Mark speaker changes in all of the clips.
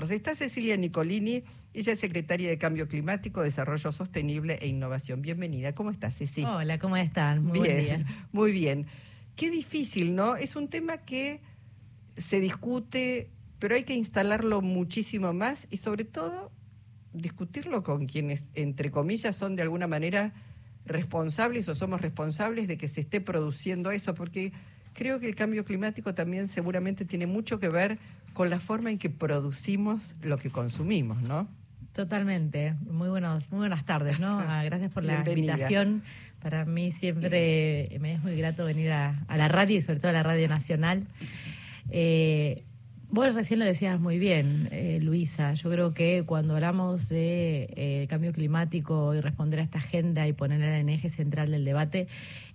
Speaker 1: nosotros. Está Cecilia Nicolini, ella es secretaria de Cambio Climático, Desarrollo Sostenible e Innovación. Bienvenida, ¿cómo estás, Cecilia?
Speaker 2: Hola, ¿cómo están?
Speaker 1: Muy bien, buen día. Muy bien. Qué difícil, ¿no? Es un tema que se discute, pero hay que instalarlo muchísimo más y sobre todo discutirlo con quienes, entre comillas, son de alguna manera responsables o somos responsables de que se esté produciendo eso, porque creo que el cambio climático también seguramente tiene mucho que ver con la forma en que producimos lo que consumimos, ¿no?
Speaker 2: Totalmente. Muy buenos, muy buenas tardes, ¿no? Ah, gracias por la invitación. Para mí siempre me es muy grato venir a, la radio y sobre todo a la Radio Nacional. Eh, Vos recién lo decías muy bien, eh, Luisa. Yo creo que cuando hablamos de eh, cambio climático y responder a esta agenda y ponerla en eje central del debate,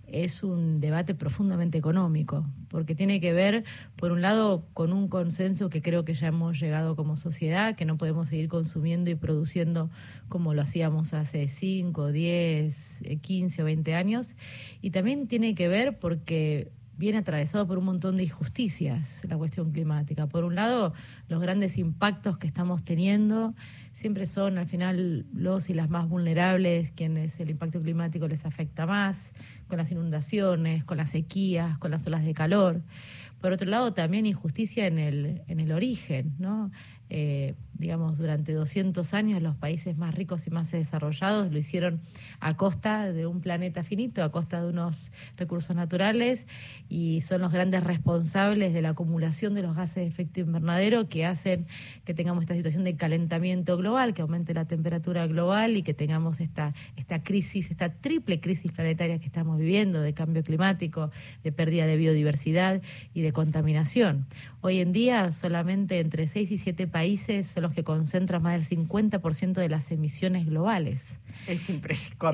Speaker 2: es un debate profundamente económico, porque tiene que ver, por un lado, con un consenso que creo que ya hemos llegado como sociedad, que no podemos seguir consumiendo y produciendo como lo hacíamos hace 5, 10, 15 o 20 años, y también tiene que ver porque viene atravesado por un montón de injusticias la cuestión climática. Por un lado, los grandes impactos que estamos teniendo siempre son al final los y las más vulnerables quienes el impacto climático les afecta más, con las inundaciones, con las sequías, con las olas de calor. Por otro lado, también injusticia en el, en el origen, ¿no? Eh, digamos, durante 200 años los países más ricos y más desarrollados lo hicieron a costa de un planeta finito, a costa de unos recursos naturales y son los grandes responsables de la acumulación de los gases de efecto invernadero que hacen que tengamos esta situación de calentamiento global, que aumente la temperatura global y que tengamos esta, esta crisis, esta triple crisis planetaria que estamos viviendo de cambio climático, de pérdida de biodiversidad y de contaminación. Hoy en día solamente entre 6 y 7 países son los que concentran más del 50% de las emisiones globales.
Speaker 1: Es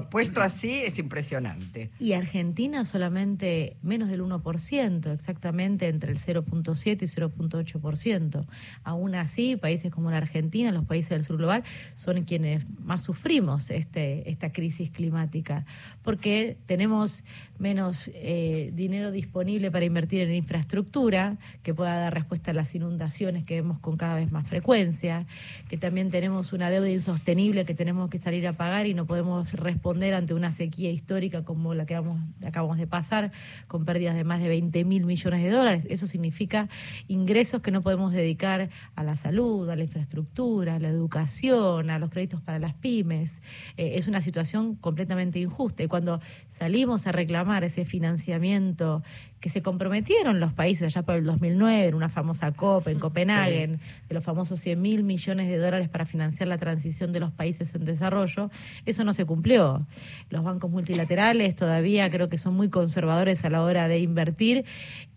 Speaker 1: puesto así es impresionante.
Speaker 2: Y Argentina solamente menos del 1%, exactamente entre el 0.7 y 0.8%. Aún así, países como la Argentina, los países del sur global, son quienes más sufrimos este, esta crisis climática, porque tenemos menos eh, dinero disponible para invertir en infraestructura que pueda dar respuesta a las inundaciones que vemos con cada vez más frecuencia, que también tenemos una deuda insostenible que tenemos que salir a pagar y no podemos responder ante una sequía histórica como la que vamos, acabamos de pasar, con pérdidas de más de 20 mil millones de dólares. Eso significa ingresos que no podemos dedicar a la salud, a la infraestructura, a la educación, a los créditos para las pymes. Eh, es una situación completamente injusta. Y cuando salimos a reclamar ese financiamiento que se comprometieron los países allá por el 2009 en una famosa COP en Copenhague, de los famosos 100 mil millones de dólares para financiar la transición de los países en desarrollo, eso no se cumplió. Los bancos multilaterales todavía creo que son muy conservadores a la hora de invertir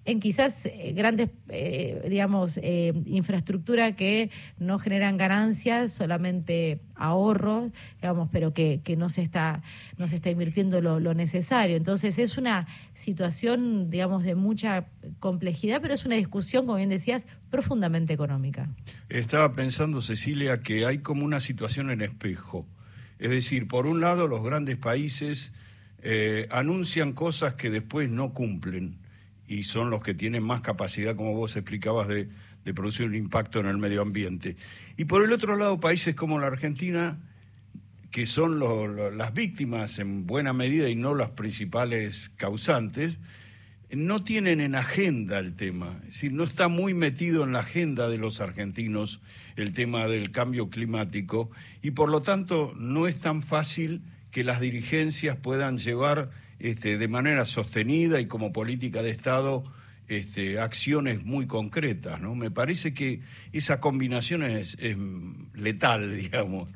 Speaker 2: en quizás eh, grandes, eh, digamos, eh, infraestructura que no generan ganancias, solamente ahorros, digamos, pero que, que no se está, no se está invirtiendo lo, lo, necesario. Entonces es una situación, digamos, de mucha complejidad, pero es una discusión, como bien decías, profundamente económica.
Speaker 3: Estaba pensando, Cecilia, que hay como una situación en espejo. Es decir, por un lado, los grandes países anuncian cosas que después no cumplen y son los que tienen más capacidad, como vos explicabas, de, producir un impacto en el medio ambiente. Y por el otro lado, países como la Argentina, que son las víctimas en buena medida y no las principales causantes, no tienen en agenda el tema, es decir, no está muy metido en la agenda de los argentinos el tema del cambio climático y por lo tanto no es tan fácil que las dirigencias puedan llevar este, de manera sostenida y como política de Estado este, acciones muy concretas. ¿no? Me parece que esa combinación es, letal, digamos.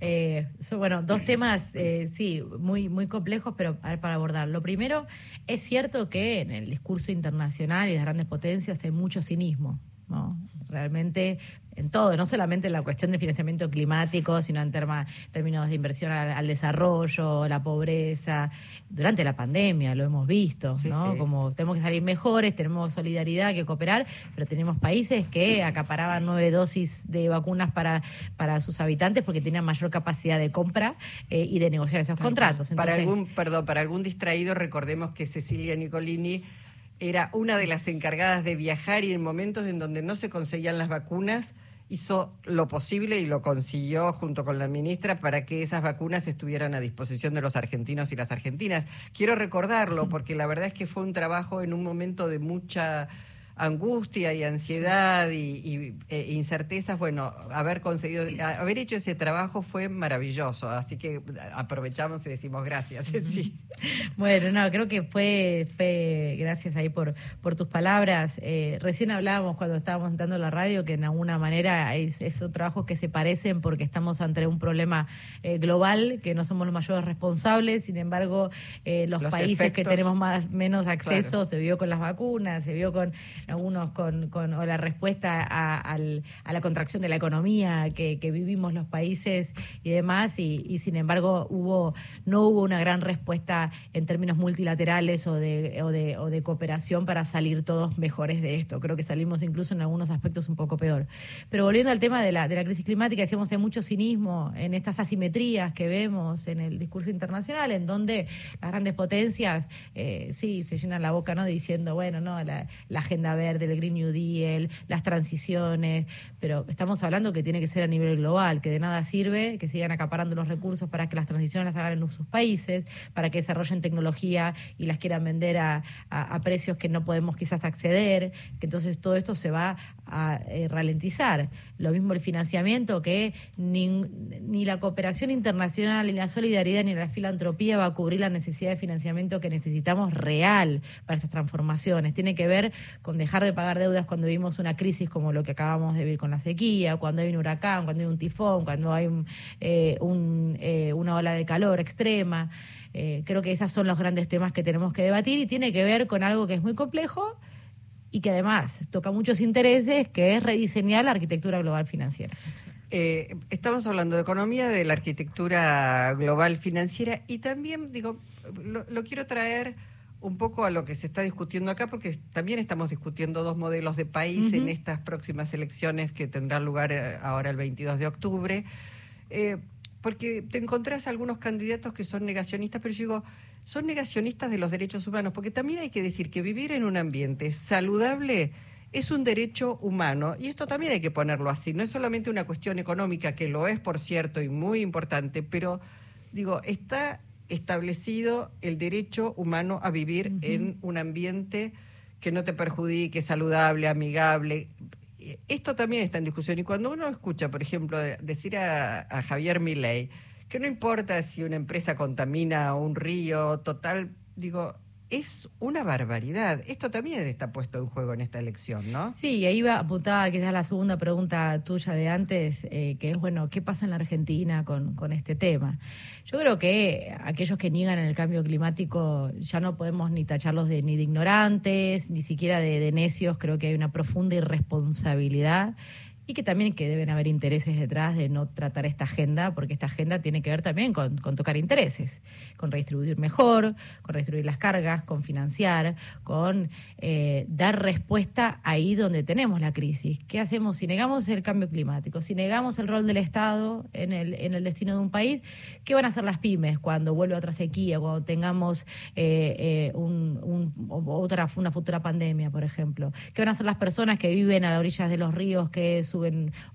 Speaker 2: Eh, bueno, dos temas, eh, sí, muy, muy complejos, pero para abordar. Lo primero, es cierto que en el discurso internacional y las grandes potencias hay mucho cinismo. ¿No? Realmente en todo, no solamente en la cuestión del financiamiento climático, sino en términos de inversión al, desarrollo, la pobreza. Durante la pandemia lo hemos visto, ¿no? Como tenemos que salir mejores, tenemos solidaridad que cooperar, pero tenemos países que acaparaban nueve dosis de vacunas para, para sus habitantes porque tenían mayor capacidad de compra eh, y de negociar esos contratos.
Speaker 1: para algún, perdón, para algún distraído, recordemos que Cecilia Nicolini era una de las encargadas de viajar y en momentos en donde no se conseguían las vacunas, hizo lo posible y lo consiguió junto con la ministra para que esas vacunas estuvieran a disposición de los argentinos y las argentinas. Quiero recordarlo porque la verdad es que fue un trabajo en un momento de mucha angustia y ansiedad y, e incertezas, bueno, haber conseguido, haber hecho ese trabajo fue maravilloso, así que aprovechamos y decimos gracias. Sí.
Speaker 2: Bueno, no, creo que fue, fue gracias ahí por, por tus palabras. Eh, recién hablábamos cuando estábamos dando la radio que en alguna manera es, esos trabajos que se parecen porque estamos ante un problema eh, global, que no somos los mayores responsables, sin embargo, eh, los, países que tenemos más menos acceso se vio con las vacunas, se vio con algunos con, con la respuesta a, la contracción de la economía que, vivimos los países y demás, y, sin embargo hubo no hubo una gran respuesta en términos multilaterales o de, o de, o de cooperación para salir todos mejores de esto. Creo que salimos incluso en algunos aspectos un poco peor. Pero volviendo al tema de la, de la crisis climática, decíamos, hay mucho cinismo en estas asimetrías que vemos en el discurso internacional, en donde las grandes potencias, eh, sí, se llenan la boca, ¿no? Diciendo, bueno, no, la agenda verde, el Green New Deal, las transiciones, pero estamos hablando que tiene que ser a nivel global, que de nada sirve que sigan acaparando los recursos para que las transiciones las hagan en sus países, para que desarrollen tecnología y las quieran vender a, precios que no podemos quizás acceder, que entonces todo esto se va a eh, ralentizar. Lo mismo el financiamiento, que ni, ni la cooperación internacional, ni la solidaridad, ni la filantropía va a cubrir la necesidad de financiamiento que necesitamos real para estas transformaciones. Tiene que ver con dejar de pagar deudas cuando vivimos una crisis como lo que acabamos de vivir con la sequía, cuando hay un huracán, cuando hay un tifón, cuando hay eh, eh, una ola de calor extrema. Eh, creo que esos son los grandes temas que tenemos que debatir y tiene que ver con algo que es muy complejo y que además toca muchos intereses, que es rediseñar la arquitectura global financiera.
Speaker 1: estamos hablando de economía, de la arquitectura global financiera y también, digo, lo quiero traer un poco a lo que se está discutiendo acá, porque también estamos discutiendo dos modelos de país en estas próximas elecciones que tendrán lugar eh, ahora el 22 de octubre. Eh, porque te encontrás algunos candidatos que son negacionistas, pero yo digo, son negacionistas de los derechos humanos, porque también hay que decir que vivir en un ambiente saludable es un derecho humano, y esto también hay que ponerlo así, no es solamente una cuestión económica, que lo es, por cierto, y muy importante, pero digo, está establecido el derecho humano a vivir en un ambiente que no te perjudique, saludable, amigable. Esto también está en discusión. Y cuando uno escucha, por ejemplo, decir a, a Javier Milei que no importa si una empresa contamina un río, total, digo, es una barbaridad. Esto también está puesto en juego en esta elección, ¿no?
Speaker 2: Sí, ahí va apuntada quizás la segunda pregunta tuya de antes, eh, que es, bueno, ¿qué pasa en la Argentina con, con este tema? Yo creo que aquellos que niegan el cambio climático ya no podemos ni tacharlos de, ni de ignorantes, ni siquiera de, de necios, creo que hay una profunda irresponsabilidad y que también que deben haber intereses detrás de no tratar esta agenda, porque esta agenda tiene que ver también con, tocar intereses, con redistribuir mejor, con redistribuir las cargas, con financiar, con eh, dar respuesta ahí donde tenemos la crisis. ¿Qué hacemos si negamos el cambio climático, si negamos el rol del Estado en el, en el destino de un país? ¿Qué van a hacer las pymes cuando vuelva otra sequía, cuando tengamos eh, eh, una futura pandemia, por ejemplo? ¿Qué van a hacer las personas que viven a las orillas de los ríos, que su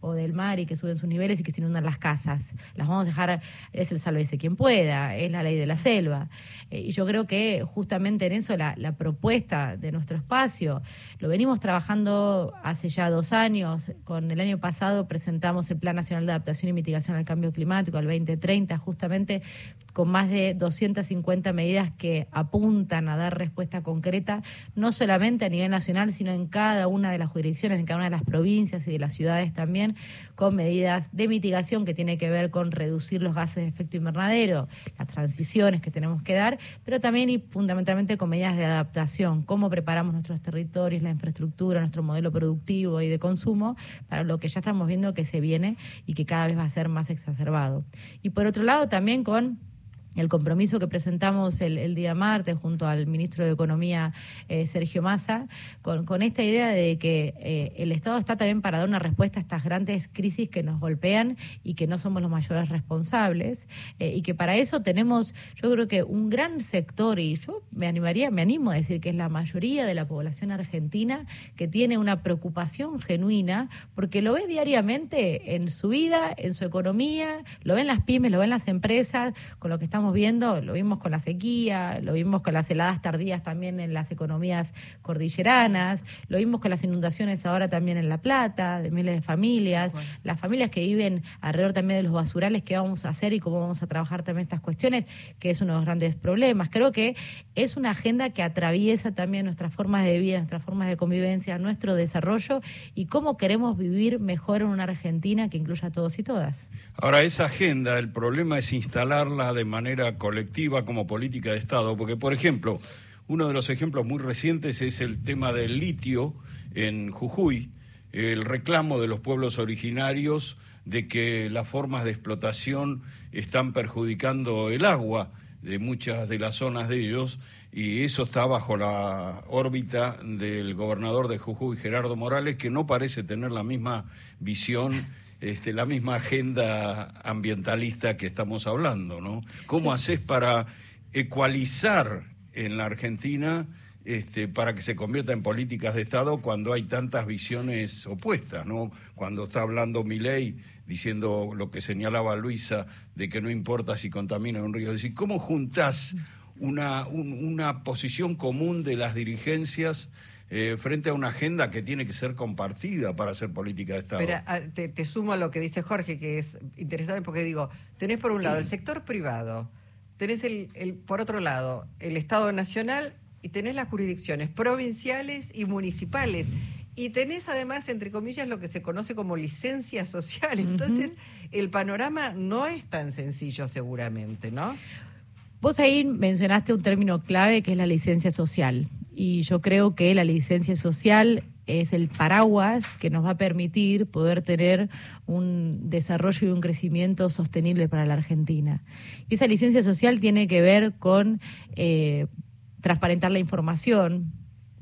Speaker 2: o del mar y que suben sus niveles y que se inundan las casas. Las vamos a dejar, es el sálvese quien pueda, es la ley de la selva. Eh, y yo creo que justamente en eso la, propuesta de nuestro espacio, lo venimos trabajando hace ya dos años, con el año pasado presentamos el Plan Nacional de Adaptación y Mitigación al Cambio Climático al 2030, justamente con más de 250 medidas que apuntan a dar respuesta concreta, no solamente a nivel nacional, sino en cada una de las jurisdicciones, en cada una de las provincias y de las ciudades también, con medidas de mitigación que tiene que ver con reducir los gases de efecto invernadero, las transiciones que tenemos que dar, pero también y fundamentalmente con medidas de adaptación, cómo preparamos nuestros territorios, la infraestructura, nuestro modelo productivo y de consumo para lo que ya estamos viendo que se viene y que cada vez va a ser más exacerbado. Y por otro lado también con el compromiso que presentamos el, día martes junto al ministro de Economía eh, Sergio Massa, con, esta idea de que eh, el Estado está también para dar una respuesta a estas grandes crisis que nos golpean y que no somos los mayores responsables, eh, y que para eso tenemos, yo creo que un gran sector, y yo me animaría, me animo a decir que es la mayoría de la población argentina que tiene una preocupación genuina, porque lo ve diariamente en su vida, en su economía, lo ven las pymes, lo ven las empresas, con lo que estamos viendo, lo vimos con la sequía, lo vimos con las heladas tardías también en las economías cordilleranas, lo vimos con las inundaciones ahora también en La Plata, de miles de familias, las familias que viven alrededor también de los basurales, qué vamos a hacer y cómo vamos a trabajar también estas cuestiones, que es uno de los grandes problemas. Creo que es una agenda que atraviesa también nuestras formas de vida, nuestras formas de convivencia, nuestro desarrollo y cómo queremos vivir mejor en una Argentina que incluya a todos y todas.
Speaker 3: Ahora, esa agenda, el problema es instalarla de manera colectiva como política de Estado, porque por ejemplo, uno de los ejemplos muy recientes es el tema del litio en Jujuy, el reclamo de los pueblos originarios de que las formas de explotación están perjudicando el agua de muchas de las zonas de ellos y eso está bajo la órbita del gobernador de Jujuy, Gerardo Morales, que no parece tener la misma visión este, la misma agenda ambientalista que estamos hablando, ¿no? ¿Cómo haces para ecualizar en la Argentina este, para que se convierta en políticas de Estado cuando hay tantas visiones opuestas, ¿no? Cuando está hablando Milei diciendo lo que señalaba Luisa de que no importa si contamina un río. Es decir, ¿cómo juntás una, una posición común de las dirigencias eh, frente a una agenda que tiene que ser compartida para hacer política de Estado.
Speaker 1: Pero ah, te, sumo a lo que dice Jorge, que es interesante porque digo, tenés por un lado el sector privado, tenés el, por otro lado el Estado Nacional y tenés las jurisdicciones provinciales y municipales. Y tenés además, entre comillas, lo que se conoce como licencia social. Entonces, el panorama no es tan sencillo seguramente, ¿no?
Speaker 2: Vos ahí mencionaste un término clave que es la licencia social y yo creo que la licencia social es el paraguas que nos va a permitir poder tener un desarrollo y un crecimiento sostenible para la Argentina. Y esa licencia social tiene que ver con eh, transparentar la información,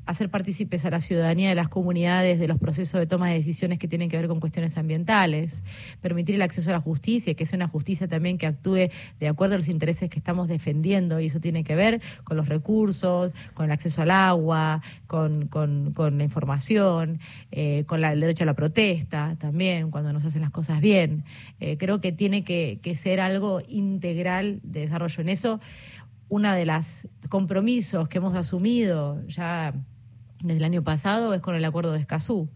Speaker 2: hacer partícipes a la ciudadanía de las comunidades de los procesos de toma de decisiones que tienen que ver con cuestiones ambientales, permitir el acceso a la justicia, que sea una justicia también que actúe de acuerdo a los intereses que estamos defendiendo, y eso tiene que ver con los recursos, con el acceso al agua, con, la información, eh, con el derecho a la protesta también, cuando nos hacen las cosas bien. Eh, creo que tiene que, que ser algo integral de desarrollo. En eso, una de las compromisos que hemos asumido ya desde el año pasado es con el acuerdo de Escazú.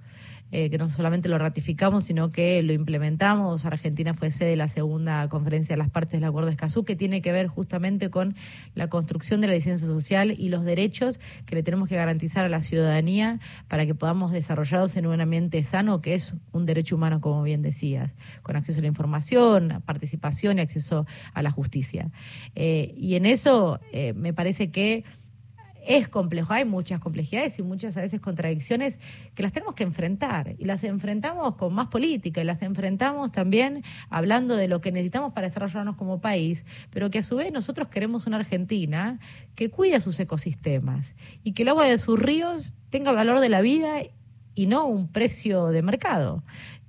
Speaker 2: Eh, que no solamente lo ratificamos, sino que lo implementamos. Argentina fue sede de la segunda conferencia de las partes del Acuerdo de Escazú, que tiene que ver justamente con la construcción de la licencia social y los derechos que le tenemos que garantizar a la ciudadanía para que podamos desarrollarlos en un ambiente sano, que es un derecho humano, como bien decías, con acceso a la información, participación y acceso a la justicia. Eh, y en eso eh, me parece que es complejo, hay muchas complejidades y muchas a veces contradicciones que las tenemos que enfrentar y las enfrentamos con más política y las enfrentamos también hablando de lo que necesitamos para desarrollarnos como país, pero que a su vez nosotros queremos una Argentina que cuide sus ecosistemas y que el agua de sus ríos tenga valor de la vida y no un precio de mercado.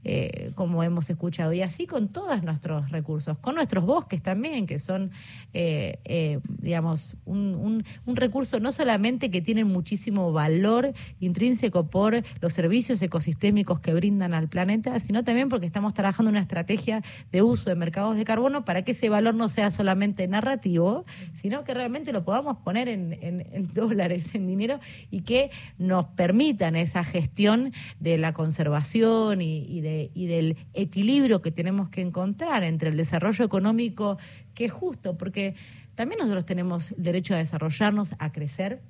Speaker 2: Eh, como hemos escuchado, y así con todos nuestros recursos, con nuestros bosques también, que son, eh, eh, digamos, un, recurso no solamente que tienen muchísimo valor intrínseco por los servicios ecosistémicos que brindan al planeta, sino también porque estamos trabajando una estrategia de uso de mercados de carbono para que ese valor no sea solamente narrativo, sino que realmente lo podamos poner en, dólares, en dinero, y que nos permitan esa gestión de la conservación y de y del equilibrio que tenemos que encontrar entre el desarrollo económico que es justo, porque también nosotros tenemos derecho a desarrollarnos, a crecer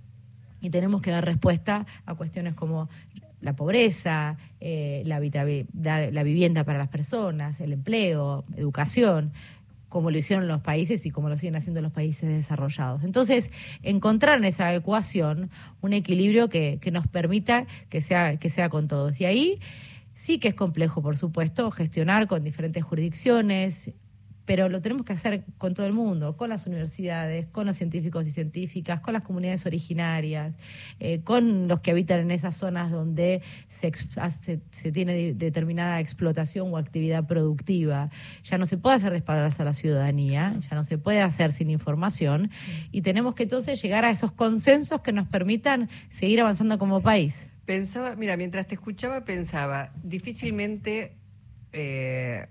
Speaker 2: y tenemos que dar respuesta a cuestiones como la pobreza, eh, la, la vivienda para las personas, el empleo, educación como lo hicieron los países y como lo siguen haciendo los países desarrollados. Entonces, encontrar en esa ecuación un equilibrio que, que nos permita que sea, que sea con todos. Y ahí Sí que es complejo, por supuesto, gestionar con diferentes jurisdicciones, pero lo tenemos que hacer con todo el mundo, con las universidades, con los científicos y científicas, con las comunidades originarias, eh, con los que habitan en esas zonas donde se, se, tiene determinada explotación o actividad productiva. Ya no se puede hacer de espaldas a la ciudadanía, ya no se puede hacer sin información y tenemos que entonces llegar a esos consensos que nos permitan seguir avanzando como país.
Speaker 1: Pensaba, mira, mientras te escuchaba pensaba, difícilmente eh,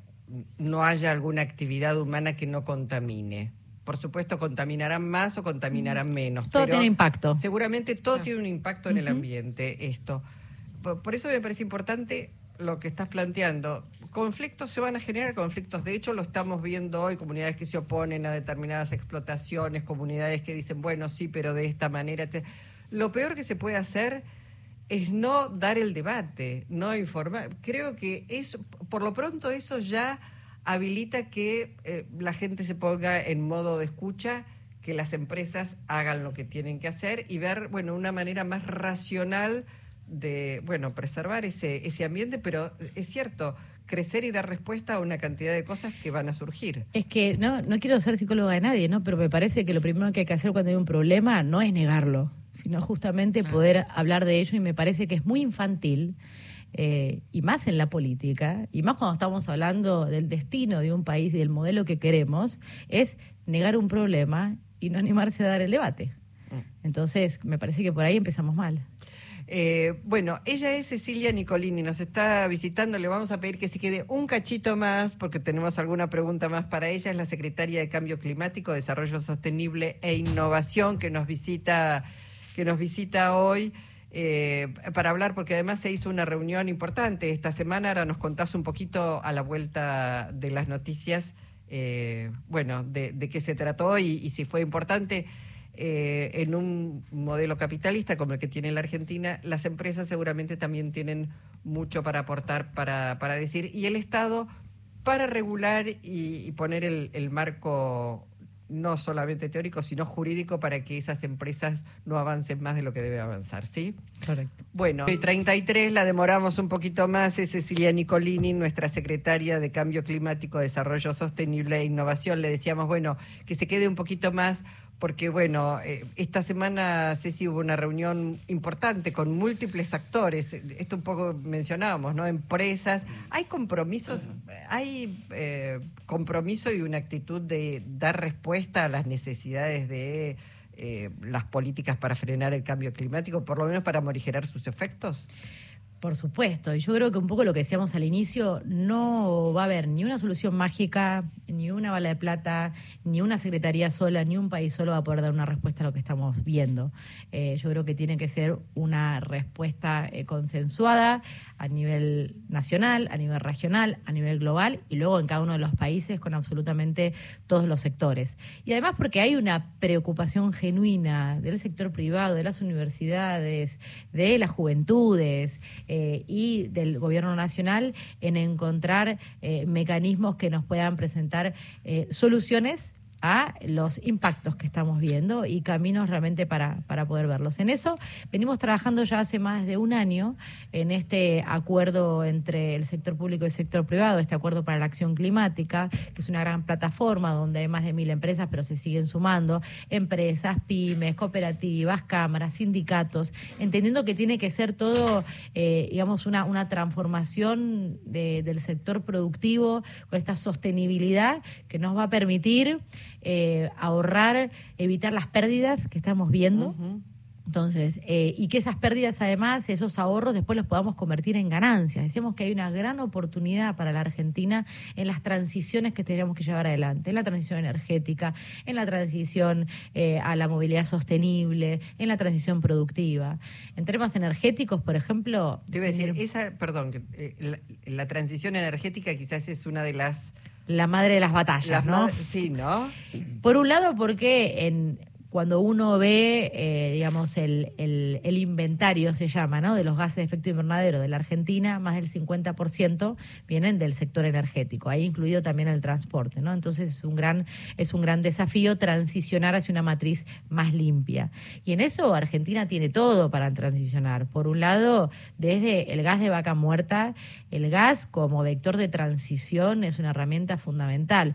Speaker 1: no haya alguna actividad humana que no contamine. Por supuesto, contaminarán más o contaminarán menos.
Speaker 2: Todo tiene impacto.
Speaker 1: Seguramente todo tiene un impacto en el ambiente, esto. Por, eso me parece importante lo que estás planteando. Conflictos se van a generar, conflictos. De hecho, lo estamos viendo hoy, comunidades que se oponen a determinadas explotaciones, comunidades que dicen, bueno, sí, pero de esta manera. Lo peor que se puede hacer es no dar el debate, no informar. Creo que eso, por lo pronto eso ya habilita que eh, la gente se ponga en modo de escucha, que las empresas hagan lo que tienen que hacer y ver, bueno, una manera más racional de, bueno, preservar ese, ese ambiente, pero es cierto, crecer y dar respuesta a una cantidad de cosas que van a surgir.
Speaker 2: Es que no, no quiero ser psicóloga de nadie, ¿no? Pero me parece que lo primero que hay que hacer cuando hay un problema no es negarlo sino justamente poder hablar de ello y me parece que es muy infantil. Eh, y más en la política, y más cuando estamos hablando del destino de un país y del modelo que queremos, es negar un problema y no animarse a dar el debate. Mm. Entonces, me parece que por ahí empezamos mal.
Speaker 1: Eh, bueno, ella es Cecilia Nicolini, nos está visitando, le vamos a pedir que se quede un cachito más porque tenemos alguna pregunta más para ella, es la secretaria de Cambio Climático, Desarrollo Sostenible e Innovación que nos visita que nos visita hoy. Eh, para hablar, porque además se hizo una reunión importante esta semana. Ahora nos contás un poquito a la vuelta de las noticias, eh, bueno, de, qué se trató y, y si fue importante. Eh, en un modelo capitalista como el que tiene la Argentina, las empresas seguramente también tienen mucho para aportar, para, para decir, y el Estado para regular y, poner el, el marco no solamente teórico, sino jurídico para que esas empresas no avancen más de lo que debe avanzar, ¿sí?
Speaker 2: Correcto.
Speaker 1: Bueno, 33 la demoramos un poquito más, es Cecilia Nicolini, nuestra secretaria de Cambio Climático, Desarrollo Sostenible e Innovación. Le decíamos, bueno, que se quede un poquito más porque bueno, eh, esta semana, Ceci, hubo una reunión importante con múltiples actores, esto un poco mencionábamos, ¿no? Empresas, hay compromisos, hay eh, compromiso y una actitud de dar respuesta a las necesidades de eh, las políticas para frenar el cambio climático, por lo menos para morigerar sus efectos.
Speaker 2: Por supuesto, y yo creo que un poco lo que decíamos al inicio, no va a haber ni una solución mágica, ni una bala de plata, ni una secretaría sola, ni un país solo va a poder dar una respuesta a lo que estamos viendo. Eh, yo creo que tiene que ser una respuesta eh, consensuada a nivel nacional, a nivel regional, a nivel global y luego en cada uno de los países con absolutamente todos los sectores. Y además porque hay una preocupación genuina del sector privado, de las universidades, de las juventudes, y del Gobierno Nacional en encontrar eh, mecanismos que nos puedan presentar eh, soluciones a los impactos que estamos viendo y caminos realmente para, para poder verlos. En eso venimos trabajando ya hace más de un año en este acuerdo entre el sector público y el sector privado, este acuerdo para la acción climática, que es una gran plataforma donde hay más de mil empresas, pero se siguen sumando empresas, pymes, cooperativas, cámaras, sindicatos, entendiendo que tiene que ser todo, eh, digamos, una, una transformación del sector productivo con esta sostenibilidad que nos va a permitir eh, ahorrar, evitar las pérdidas que estamos viendo. Entonces, eh, y que esas pérdidas, además, esos ahorros, después los podamos convertir en ganancias. Decimos que hay una gran oportunidad para la Argentina en las transiciones que tenemos que llevar adelante, en la transición energética, en la transición eh, a la movilidad sostenible, en la transición productiva. En temas energéticos, por ejemplo...
Speaker 1: Te iba a decir, esa, perdón, la transición energética quizás es una de las
Speaker 2: la madre de las batallas, ¿no?
Speaker 1: Sí, ¿no?
Speaker 2: Por un lado, porque en, cuando uno ve, eh, digamos, el, el, inventario, se llama, ¿no? de los gases de efecto invernadero de la Argentina, más del 50% vienen del sector energético, ahí incluido también el transporte. ¿no? Entonces es un, gran, es un gran desafío transicionar hacia una matriz más limpia. Y en eso Argentina tiene todo para transicionar. Por un lado, desde el gas de vaca muerta, el gas como vector de transición es una herramienta fundamental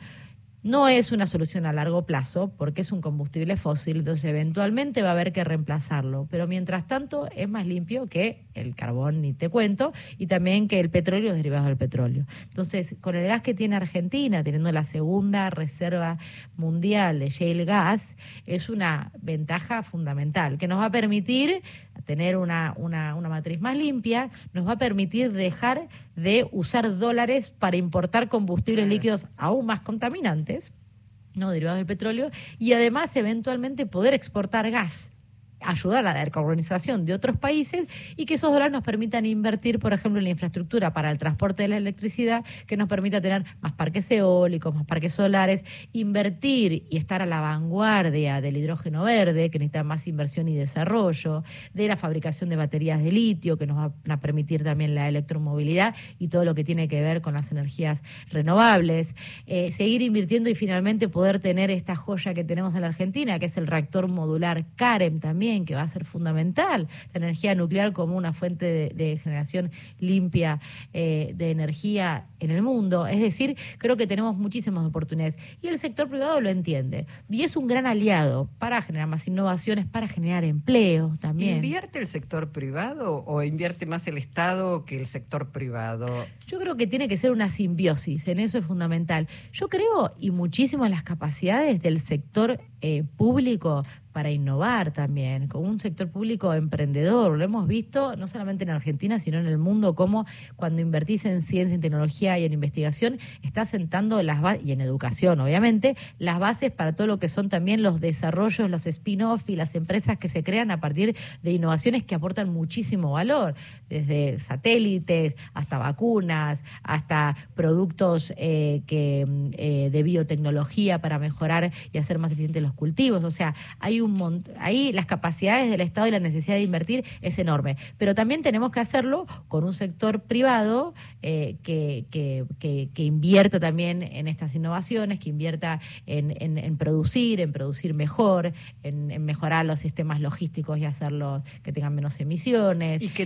Speaker 2: no es una solución a largo plazo porque es un combustible fósil, entonces eventualmente va a haber que reemplazarlo. Pero mientras tanto es más limpio que el carbón, ni te cuento, y también que el petróleo y los derivados del petróleo. Entonces, con el gas que tiene Argentina, teniendo la segunda reserva mundial de shale gas, es una ventaja fundamental que nos va a permitir tener una, una, una matriz más limpia, nos va a permitir dejar de usar dólares para importar combustibles líquidos aún más contaminantes, no derivados del petróleo, y además eventualmente poder exportar gas ayudar a la decarbonización de otros países y que esos dólares nos permitan invertir, por ejemplo, en la infraestructura para el transporte de la electricidad, que nos permita tener más parques eólicos, más parques solares, invertir y estar a la vanguardia del hidrógeno verde, que necesita más inversión y desarrollo, de la fabricación de baterías de litio, que nos van a permitir también la electromovilidad y todo lo que tiene que ver con las energías renovables, eh, seguir invirtiendo y finalmente poder tener esta joya que tenemos en la Argentina, que es el reactor modular CAREM también que va a ser fundamental, la energía nuclear como una fuente de, generación limpia eh, de energía en el mundo. Es decir, creo que tenemos muchísimas oportunidades y el sector privado lo entiende y es un gran aliado para generar más innovaciones, para generar empleo también.
Speaker 1: ¿Invierte el sector privado o invierte más el Estado que el sector privado?
Speaker 2: Yo creo que tiene que ser una simbiosis, en eso es fundamental. Yo creo y muchísimo en las capacidades del sector eh, público para innovar también, con un sector público emprendedor. Lo hemos visto no solamente en Argentina, sino en el mundo, como cuando invertís en ciencia, en tecnología y en investigación, está sentando las bases, y en educación, obviamente, las bases para todo lo que son también los desarrollos, los spin-off y las empresas que se crean a partir de innovaciones que aportan muchísimo valor, desde satélites hasta vacunas, hasta productos eh, que, eh, de biotecnología para mejorar y hacer más eficientes los cultivos. O sea, hay un ahí las capacidades del Estado y la necesidad de invertir es enorme. Pero también tenemos que hacerlo con un sector privado eh, que, que, que, invierta también en estas innovaciones, que invierta en, en, producir, en producir mejor, en, mejorar los sistemas logísticos y hacerlos que tengan menos emisiones,
Speaker 1: y que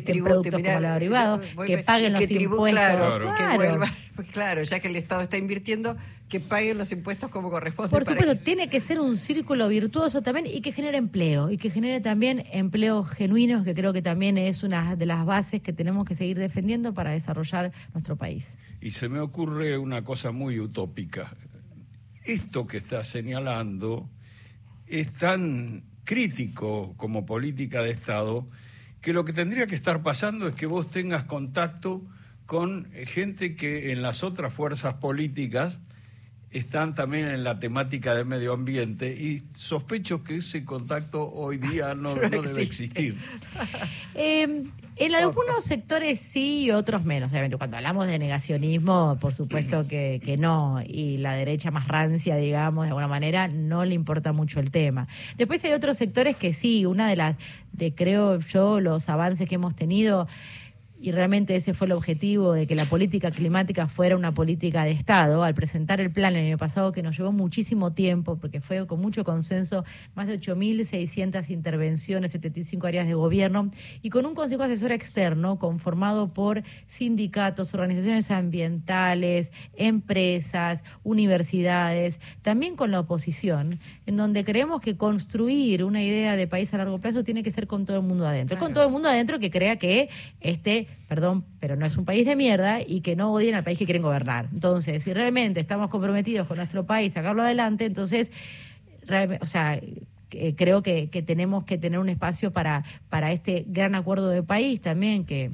Speaker 2: como el privado, que paguen los impuestos.
Speaker 1: Claro, Que vuelva, claro, ya que el Estado está invirtiendo, que paguen los impuestos como corresponde.
Speaker 2: Por supuesto, tiene que ser un círculo virtuoso también y que genere empleo y que genere también empleos genuinos, que creo que también es una de las bases que tenemos que seguir defendiendo para desarrollar nuestro país.
Speaker 3: Y se me ocurre una cosa muy utópica. Esto que está señalando es tan crítico como política de Estado que lo que tendría que estar pasando es que vos tengas contacto con gente que en las otras fuerzas políticas están también en la temática del medio ambiente y sospecho que ese contacto hoy día no, debe existir.
Speaker 2: Em, en algunos sectores sí y otros menos. Cuando hablamos de negacionismo, por supuesto que, que, no. Y la derecha más rancia, digamos, de alguna manera, no le importa mucho el tema. Después hay otros sectores que sí. Una de las, de creo yo, los avances que hemos tenido y realmente ese fue el objetivo de que la política climática fuera una política de Estado, al presentar el plan el año pasado, que nos llevó muchísimo tiempo, porque fue con mucho consenso, más de 8.600 intervenciones, 75 áreas de gobierno, y con un consejo asesor externo conformado por sindicatos, organizaciones ambientales, empresas, universidades, también con la oposición, en donde creemos que construir una idea de país a largo plazo tiene que ser con todo el mundo adentro. Con todo el mundo adentro que crea que este perdón, pero no es un país de mierda y que no odien al país que quieren gobernar. Entonces, si realmente estamos comprometidos con nuestro país, sacarlo adelante, entonces, o sea, creo que, tenemos que tener un espacio para, para este gran acuerdo de país también que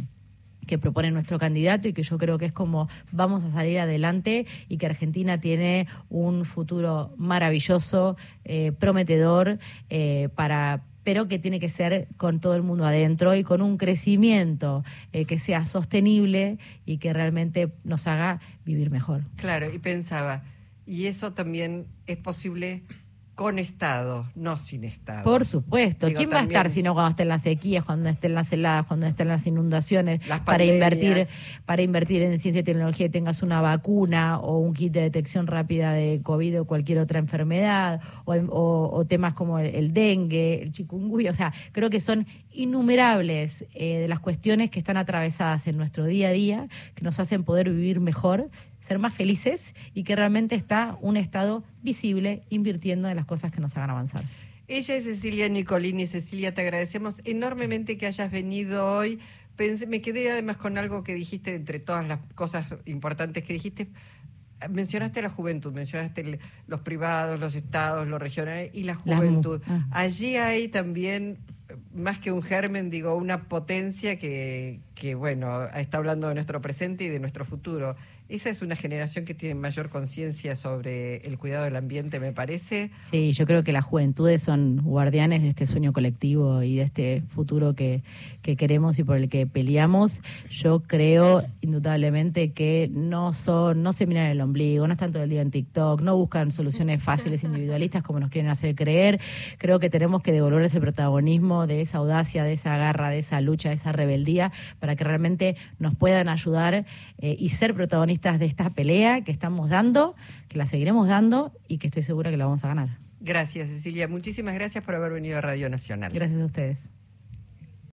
Speaker 2: que propone nuestro candidato y que yo creo que es como vamos a salir adelante y que Argentina tiene un futuro maravilloso, eh, prometedor eh, para, pero que tiene que ser con todo el mundo adentro y con un crecimiento eh, que sea sostenible y que realmente nos haga vivir mejor.
Speaker 1: Claro, y pensaba, y eso también es posible con Estado, no sin Estado.
Speaker 2: Por supuesto. ¿Quién va a estar si no cuando estén las sequías, cuando estén las heladas, cuando estén las inundaciones, para invertir, para invertir en ciencia y tecnología y tengas una vacuna o un kit de detección rápida de COVID o cualquier otra enfermedad, o, temas como el, dengue, el chikungunya? O sea, creo que son innumerables eh, de las cuestiones que están atravesadas en nuestro día a día, que nos hacen poder vivir mejor ser más felices y que realmente está un Estado visible invirtiendo en las cosas que nos hagan avanzar.
Speaker 1: Ella es Cecilia Nicolini. Cecilia, te agradecemos enormemente que hayas venido hoy. me quedé además con algo que dijiste, entre todas las cosas importantes que dijiste. Mencionaste la juventud, mencionaste los privados, los estados, los regionales y la juventud. Ah. Allí hay también más que un germen, digo, una potencia que, que, bueno, está hablando de nuestro presente y de nuestro futuro. Esa es una generación que tiene mayor conciencia sobre el cuidado del ambiente, me parece.
Speaker 2: Sí, yo creo que las juventudes son guardianes de este sueño colectivo y de este futuro que, queremos y por el que peleamos. Yo creo indudablemente que no son, no se miran el ombligo, no están todo el día en TikTok, no buscan soluciones fáciles individualistas como nos quieren hacer creer. Creo que tenemos que devolverles el protagonismo de esa audacia, de esa garra, de esa lucha, de esa rebeldía, para que realmente nos puedan ayudar eh, y ser protagonistas de esta pelea que estamos dando, que la seguiremos dando y que estoy segura que la vamos a ganar.
Speaker 1: Gracias, Cecilia. Muchísimas gracias por haber venido a Radio Nacional.
Speaker 2: Gracias a ustedes.